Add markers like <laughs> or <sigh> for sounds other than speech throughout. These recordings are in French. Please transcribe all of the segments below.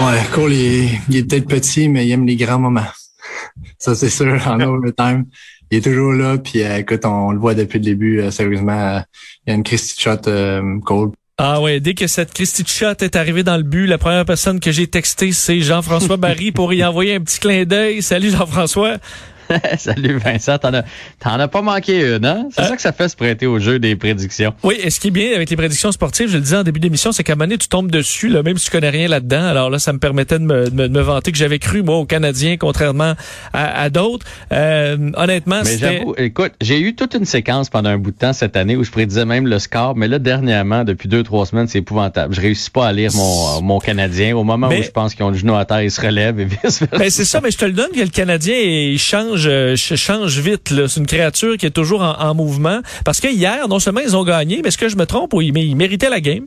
Ouais, Cole, il, est peut-être petit, mais il aime les grands moments. <laughs> Ça, c'est sûr, en <laughs> overtime. Il est toujours là, puis euh, écoute, on, le voit depuis le début, euh, sérieusement. Euh, il y a une Christy Shot Cole. Ah ouais, dès que cette Christy Shot est arrivée dans le but, la première personne que j'ai texté, c'est Jean-François Barry pour y envoyer un petit clin d'œil. Salut Jean-François. <laughs> Salut Vincent, t'en as, t'en as pas manqué une, hein? C'est euh. ça que ça fait se prêter au jeu des prédictions. Oui, et ce qui est bien avec les prédictions sportives, je le disais en début d'émission, c'est qu'à un moment donné, tu tombes dessus, là, même si tu connais rien là-dedans. Alors là, ça me permettait de me, de me, vanter que j'avais cru, moi, aux Canadiens, contrairement à, à d'autres. Euh, honnêtement, Mais j'avoue, écoute, j'ai eu toute une séquence pendant un bout de temps cette année où je prédisais même le score, mais là, dernièrement, depuis deux, trois semaines, c'est épouvantable. Je réussis pas à lire mon, mon Canadien. Au moment où je pense qu'ils ont le genou à terre, ils se relèvent et <laughs> vice Ben, c'est ça, mais je te le donne que le Canadien, il change, euh, change vite. C'est une créature qui est toujours en, mouvement. Parce que hier, non seulement ils ont gagné, mais est-ce que je me trompe? Ou ils, méritaient la game?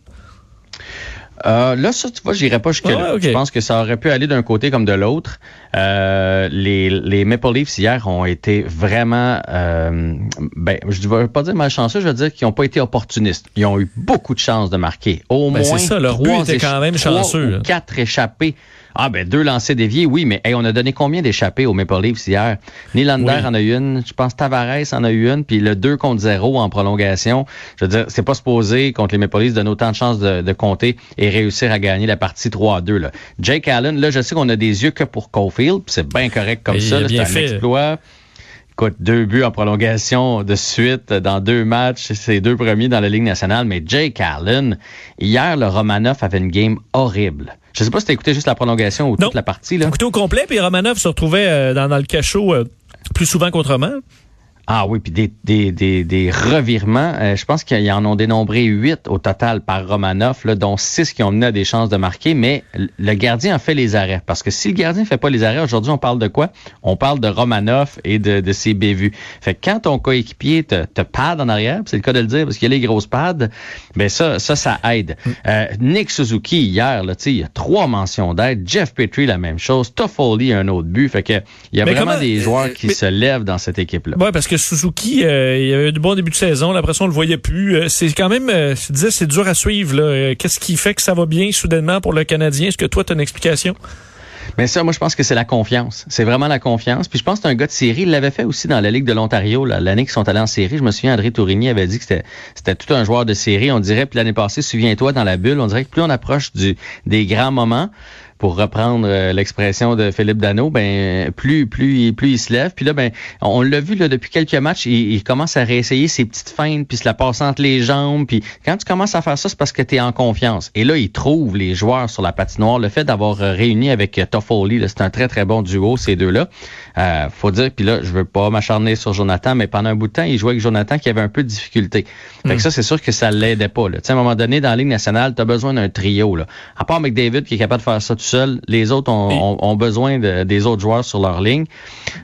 Euh, là, ça, tu vois, j'irai pas jusque-là. Je pense que ça aurait pu aller d'un côté comme de l'autre. Euh, les, les Maple Leafs hier ont été vraiment, euh, ben, je ne veux pas dire malchanceux, je veux dire qu'ils n'ont pas été opportunistes. Ils ont eu beaucoup de chances de marquer. Au ben, moins, ça, leur but était quand même chanceux. quatre échappés ah, ben deux lancers déviés, oui, mais on a donné combien d'échappées au Maple Leafs hier? Nylander en a eu une, je pense Tavares en a eu une, puis le 2 contre 0 en prolongation. Je veux dire, c'est pas supposé contre les Maple Leafs donner autant de chances de, compter et réussir à gagner la partie 3 à 2. Là. Jake Allen, là, je sais qu'on a des yeux que pour Caulfield, c'est bien correct comme ça, c'est un exploit. Écoute, deux buts en prolongation de suite dans deux matchs, c'est deux premiers dans la Ligue nationale, mais Jake Allen, hier, le Romanoff avait une game horrible. Je sais pas si t'as écouté juste la prolongation ou toute la partie. Là. Écouté au complet, puis Romanov se retrouvait euh, dans, dans, le cachot euh, plus souvent qu'autrement. Ah oui, puis des, des, des, des revirements. Euh, je pense qu'ils en ont dénombré huit au total par Romanov, là, dont six qui ont mené à des chances de marquer, mais le gardien a fait les arrêts. Parce que si le gardien fait pas les arrêts, aujourd'hui, on parle de quoi? On parle de Romanov et de, de ses bévues. Fait que quand ton coéquipier te, te pad en arrière, c'est le cas de le dire parce qu'il y a les grosses pads, ben ça, ça, ça aide. Mm. Euh, Nick Suzuki, hier, là, il y a trois mentions d'aide. Jeff Petrie, la même chose. Toffoli, un autre but. Fait que il y a vraiment des joueurs qui se lèvent dans cette équipe-là. Ouais, parce que Suzuki, euh, il avait eu du bon début de saison. Après ça, le voyait plus. Euh, c'est quand même, euh, je disais, c'est dur à suivre. Qu'est-ce qui fait que ça va bien soudainement pour le Canadien? Est-ce que toi, tu as une explication? Mais ça, moi, je pense que c'est la confiance. C'est vraiment la confiance. Puis je pense que c'est un gars de série. Il l'avait fait aussi dans la Ligue de l'Ontario, l'année qu'ils sont allés en série. Je me souviens, André Tourigny avait dit que c'était tout un joueur de série. On dirait, puis l'année passée, souviens-toi, dans la bulle, on dirait que plus on approche du, des grands moments, pour reprendre euh, l'expression de Philippe Dano, ben plus plus plus il se lève. Puis là, ben on l'a vu là depuis quelques matchs, il, commence à réessayer ses petites feintes, puis se la passe entre les jambes. Puis quand tu commences à faire ça, c'est parce que tu es en confiance. Et là, il trouve les joueurs sur la patinoire. Le fait d'avoir euh, réuni avec euh, Toffoli, c'est un très très bon duo ces deux-là. Euh, faut dire, puis là, je veux pas m'acharner sur Jonathan, mais pendant un bout de temps, il jouait avec Jonathan qui avait un peu de difficulté. Fait que hmm. ça, c'est sûr que ça l'aidait pas. Là. à un moment donné, dans la Ligue nationale, tu as besoin d'un trio. Là. À part McDavid qui est capable de faire ça tout les autres ont, besoin des autres joueurs sur leur ligne.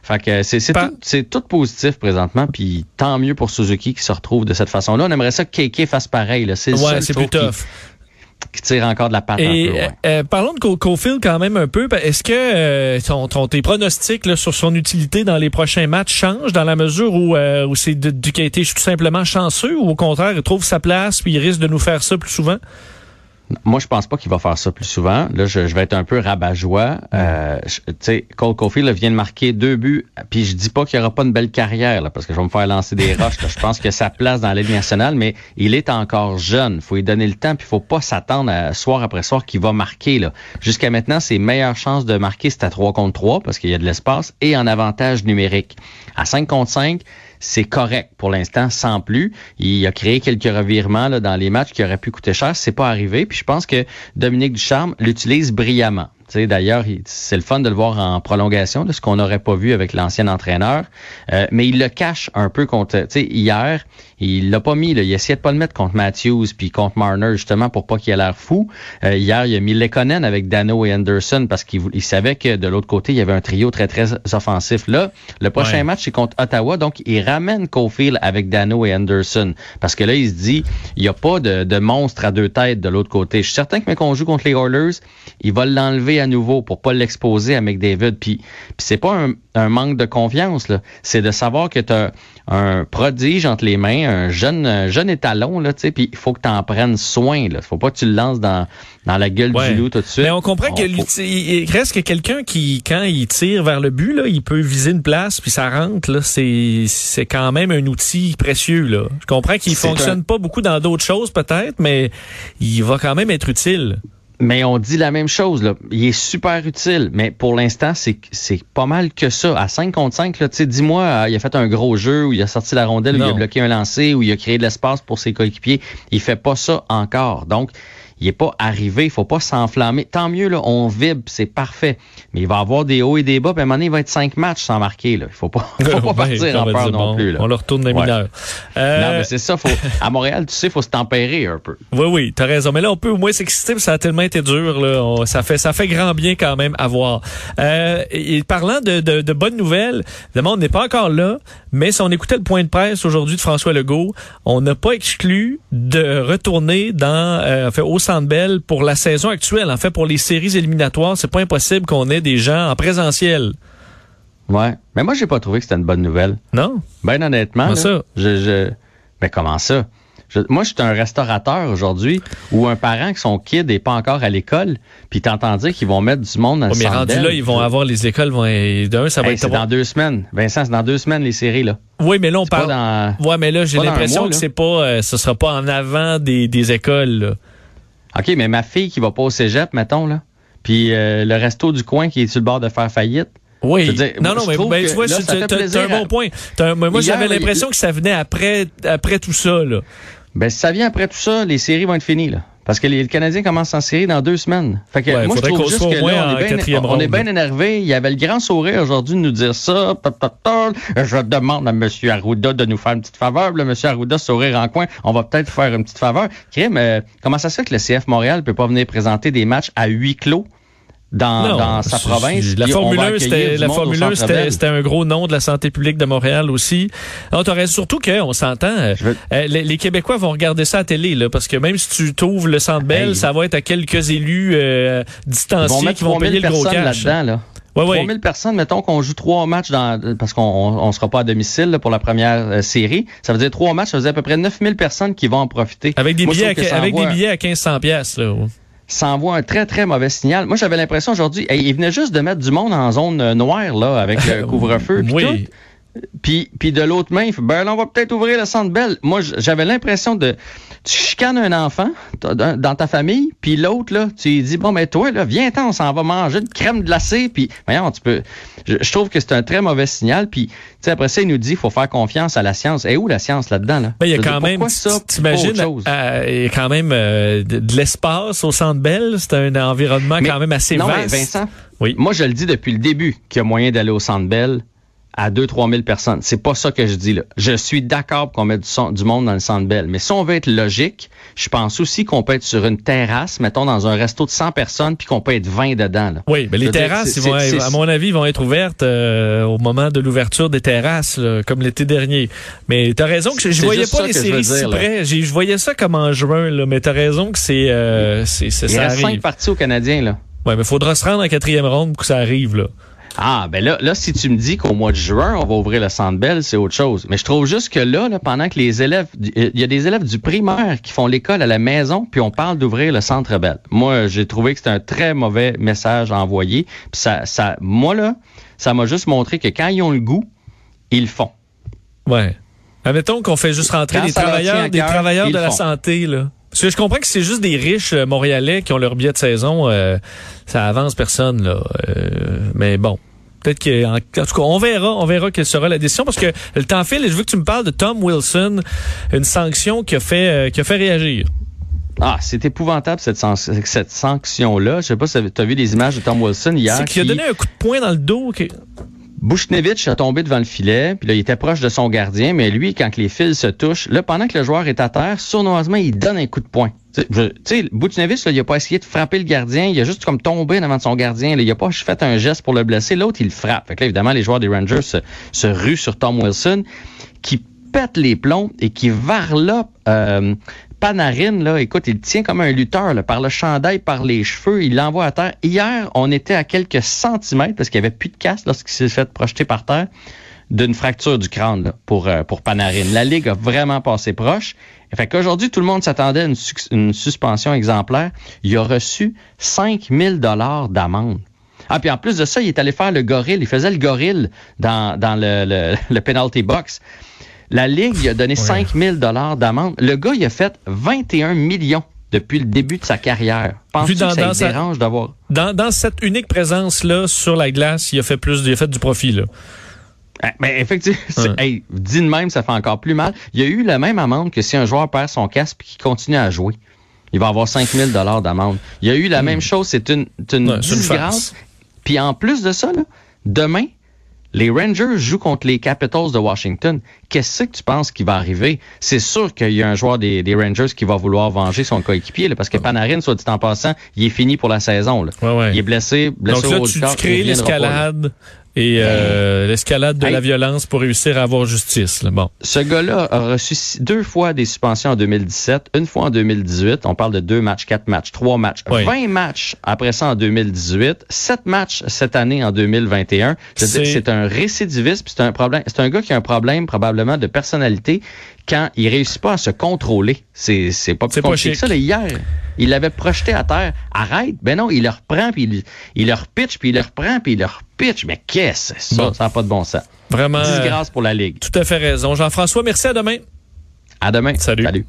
Fait que c'est tout, tout, positif présentement, puis tant mieux pour Suzuki qui se retrouve de cette façon-là. On aimerait ça que Keke fasse pareil. C'est ouais, c'est plus tough qui tire encore de la patte un peu. Euh, euh, parlons de Cofield quand même un peu. Est-ce que euh, ton, tes pronostics là, sur son utilité dans les prochains matchs changent dans la mesure où, où c'est du qui a été tout simplement chanceux ou au contraire il trouve sa place puis il risque de nous faire ça plus souvent? Moi, je pense pas qu'il va faire ça plus souvent. Là, je, vais être un peu rabat-joie. Euh, tu sais, Cole Caulfield vient de marquer deux buts. Puis je dis pas qu'il y aura pas une belle carrière, là, parce que je vais me faire lancer des <laughs> roches. Je pense que sa place dans la Ligue nationale, mais il est encore jeune. faut lui donner le temps, puis faut pas s'attendre à soir après soir qu'il va marquer. Là. Jusqu'à maintenant, ses meilleures chances de marquer, c'est à 3 contre 3, parce qu'il y a de l'espace, et en avantage numérique. À 5 contre 5, c'est correct pour l'instant, sans plus. Il a créé quelques revirements là, dans les matchs qui auraient pu coûter cher. C'est pas arrivé. Puis je pense que Dominique Ducharme l'utilise brillamment. D'ailleurs, c'est le fun de le voir en prolongation, de ce qu'on n'aurait pas vu avec l'ancien entraîneur. Euh, mais il le cache un peu contre. Hier, il l'a pas mis. Là, il essayait de pas le mettre contre Matthews puis contre Marner justement pour pas qu'il ait l'air fou. Euh, hier, il a mis Lekonen avec Dano et Anderson parce qu'il il savait que de l'autre côté, il y avait un trio très très offensif. Là, le prochain match c'est contre Ottawa, donc il ramène Cofield avec Dano et Anderson parce que là, il se dit, il y a pas de, de monstre à deux têtes de l'autre côté. Je suis certain que mais qu'on joue contre les Oilers, il va l'enlever à nouveau pour pas l'exposer à McDavid. Puis, puis c'est pas un, un, manque de confiance, là. C'est de savoir que tu as un prodige entre les mains, un jeune, un jeune étalon, là, tu sais, puis il faut que tu en prennes soin, là. Faut pas que tu le lances dans, dans la gueule du loup tout de suite. Mais on comprend qu'il reste que quelqu'un qui, quand il tire vers le but, là, il peut viser une place, puis ça rentre, là. C'est, c'est quand même un outil précieux, là. Je comprends qu'il fonctionne pas beaucoup dans d'autres choses, peut-être, mais il va quand même être utile. Mais on dit la même chose, là. Il est super utile, mais pour l'instant, c'est, c'est pas mal que ça. À 5 contre 5, là, tu sais, dis-moi, euh, il a fait un gros jeu où il a sorti la rondelle, où il a bloqué un lancer, où il a créé de l'espace pour ses coéquipiers. Il fait pas ça encore. Donc, il est pas arrivé, il faut pas s'enflammer. Tant mieux, là, on vibre, c'est parfait. Mais il va avoir des hauts et des bas, puis à un moment donné, il va être cinq matchs sans marquer. Là. Il faut pas, <laughs> faut pas partir en peur non plus. Là. On le retourne des mineurs. Euh... Non, mais c'est ça. Faut, à Montréal, tu sais, il faut se tempérer un peu. Oui, oui, tu as raison. Mais là, on peut au moins s'exciter, ça a tellement été dur. Là. ça, fait, ça fait grand bien quand même à voir. Euh, et parlant de, de, de bonnes nouvelles, évidemment, on n'est pas encore là, mais si on écoutait le point de presse aujourd'hui de François Legault, on n'a pas exclu de retourner dans, euh, fait, au Centre Bell pour la saison actuelle. En fait, pour les séries éliminatoires, c'est pas impossible qu'on ait des gens en présentiel. Ouais. Mais moi, j'ai pas trouvé que c'était une bonne nouvelle. Non? Ben honnêtement. Comment ça? Je, je... Ben comment ça? Moi, je suis un restaurateur aujourd'hui ou un parent qui son kid n'est pas encore à l'école, puis t'entends dire qu'ils vont mettre du monde dans le Mais rendu là, ils vont avoir les écoles vont d'un, ça va être dans deux semaines. Vincent, c'est dans deux semaines les séries là. Oui, mais là on parle. Dans... Ouais, mais là j'ai l'impression que c'est pas, euh, ce sera pas en avant des, des écoles. Là. OK, mais ma fille qui va pas au cégep, mettons, là, puis euh, le resto du coin qui est sur le bord de faire faillite. Oui. non, non, mais ben, tu vois, c'est un bon point. moi, j'avais l'impression que ça venait après, après tout ça, là. Ben, si ça vient après tout ça, les séries vont être finies, là. Parce que les Canadiens commencent en série dans deux semaines. Fait que moi, je trouve juste que là, on est bien énervé. Il y avait le grand sourire aujourd'hui de nous dire ça. Je demande à M. Arruda de nous faire une petite faveur. Le M. Arruda, sourire en coin, on va peut-être faire une petite faveur. Crime, euh, comment ça se fait que le CF Montréal peut pas venir présenter des matchs à huis clos? Dans, dans sa province. La Formule 1, c'était la Formule 1, c'était un gros nom de la santé publique de Montréal aussi. Alors, surtout qu'on s'entend, euh, euh, les, Québécois vont regarder ça à télé, là, parce que même si tu t'ouvres le Centre Bell, ça va être à quelques élus euh, distanciés qui vont payer le gros cash. là-dedans, là. Ouais, 3000 personnes, mettons qu'on joue trois matchs dans, parce qu'on on, sera pas à domicile pour la première série. Ça veut dire trois matchs, ça veut dire à peu près 9000 personnes qui vont en profiter. Avec des billets, à, avec des billets à 1500 pièces là ça envoie un très, très mauvais signal. Moi, j'avais l'impression aujourd'hui, il venait juste de mettre du monde en zone euh, noire, là, avec le <laughs> couvre-feu. oui. Puis, puis de l'autre main, il fait, ben là, on va peut-être ouvrir le centre belle. Moi, j'avais l'impression de tu chicanes un enfant dans ta famille, puis l'autre, là, tu lui dis, bon, mais toi, là, viens-t'en, on s'en va manger une crème glacée, puis, voyons, tu peux. Je, trouve que c'est un très mauvais signal, puis, tu sais, après ça, il nous dit, il faut faire confiance à la science. Et où la science là-dedans, là? Ben, il y a quand même, t'imagines, euh, il y a quand même euh, de, l'espace au centre belle. C'est un environnement quand même assez non, vaste. Mais Vincent, oui. moi, je le dis depuis le début qu'il y a moyen d'aller au centre belle à 2-3 000 personnes. C'est pas ça que je dis là. Je suis d'accord qu'on mette du, du, monde dans le centre belle, mais si on veut être logique, je pense aussi qu'on peut être sur une terrasse, mettons dans un resto de 100 personnes, puis qu'on peut être 20 dedans. Là. Oui, mais les terrasses, ils vont, à mon avis, vont être ouvertes euh, au moment de l'ouverture des terrasses, comme l'été dernier. Mais tu as raison que je, je voyais pas les séries si près. Je voyais ça comme en juin, là, mais tu as raison que c'est euh, c'est ça Il reste cinq parties aux Canadiens là. Oui, mais faudra se rendre en quatrième ronde pour que ça arrive là. Ah, ben là, là, si tu me dis qu'au mois de juin, on va ouvrir le Centre Bell, c'est autre chose. Mais je trouve juste que là, là pendant que les élèves, il y a des élèves du primaire qui font l'école à la maison, puis on parle d'ouvrir le Centre Bell. Moi, j'ai trouvé que c'était un très mauvais message à envoyer. Puis ça, ça, moi, là, ça m'a juste montré que quand ils ont le goût, ils le font. Ouais. Admettons qu'on fait juste rentrer des travailleurs, des travailleurs de la santé, là. Parce que je comprends que c'est juste des riches euh, montréalais qui ont leur billet de saison. Euh, ça avance personne, là. Euh, mais bon. Peut-être que, en, tout cas, on verra, on verra quelle sera la décision parce que le temps file et je veux que tu me parles de Tom Wilson, une sanction qui a fait, qui a fait réagir. Ah, c'est épouvantable cette, cette sanction-là. Je sais pas si tu as vu les images de Tom Wilson hier. C'est qu'il a donné un coup de poing dans le dos. Bushnevich a tombé devant le filet, puis là, il était proche de son gardien, mais lui, quand les fils se touchent, là, pendant que le joueur est à terre, sournoisement, il donne un coup de poing. Tu sais, Bushnevich, il a pas essayé de frapper le gardien, il a juste comme tombé devant son gardien, là, il a pas fait un geste pour le blesser, l'autre, il frappe. Fait que là, évidemment, les joueurs des Rangers se, se ruent sur Tom Wilson, qui pète les plombs et qui varlope euh, Panarin, là, écoute, il tient comme un lutteur, là, par le chandail, par les cheveux, il l'envoie à terre. Hier, on était à quelques centimètres, parce qu'il n'y avait plus de casse lorsqu'il s'est fait projeter par terre, d'une fracture du crâne là, pour, euh, pour Panarin. La Ligue a vraiment passé proche. Fait qu'aujourd'hui, tout le monde s'attendait à une, une, suspension exemplaire. Il a reçu 5000 dollars d'amende. Ah, puis en plus de ça, il est allé faire le gorille. Il faisait le gorille dans, dans le, le, le penalty box. La Ligue, il a donné 5000 dollars d'amende. Le gars, il a fait 21 millions depuis le début de sa carrière. Penses-tu que ça dérange d'avoir... Dans, dans cette unique présence-là sur la glace, il a fait plus, il a fait du profit, là. Mais ben, effectivement, <laughs> hey, dit de même, ça fait encore plus mal. Il y a eu la même amende que si un joueur perd son casque et qu'il continue à jouer. Il va avoir 5000 dollars d'amende. Il y a eu la hmm. même chose, c'est une, une disgrâce. Puis en plus de ça, là, demain, les Rangers jouent contre les Capitals de Washington. Qu'est-ce que tu penses qui va arriver? C'est sûr qu'il y a un joueur des, des, Rangers qui va vouloir venger son coéquipier, parce que Panarin, soit dit en passant, il est fini pour la saison. Là. Il est blessé, blessé Donc là, tu, tu crées l'escalade et euh, l'escalade de la violence pour réussir à avoir justice. Là. Bon. Ce gars-là a reçu deux fois des suspensions en 2017, une fois en 2018. On parle de deux matchs, quatre matchs, trois matchs, vingt 20 matchs après ça en 2018, sept matchs cette année en 2021. C'est un récidiviste, c'est un problème. C'est un gars qui a un problème probablement de personnalité quand il réussit pas à se contrôler. C'est c'est pas plus compliqué que ça. Là, hier, il l'avait projeté à terre. Arrête. Ben non, il le reprend, puis il, il le repitch, puis il le reprend, puis il le repitch. Mais qu'est-ce que c'est ça? Ça n'a pas de bon sens. Vraiment. Disgrâce pour la Ligue. Tout à fait raison. Jean-François, merci. À demain. À demain. Salut. Salut.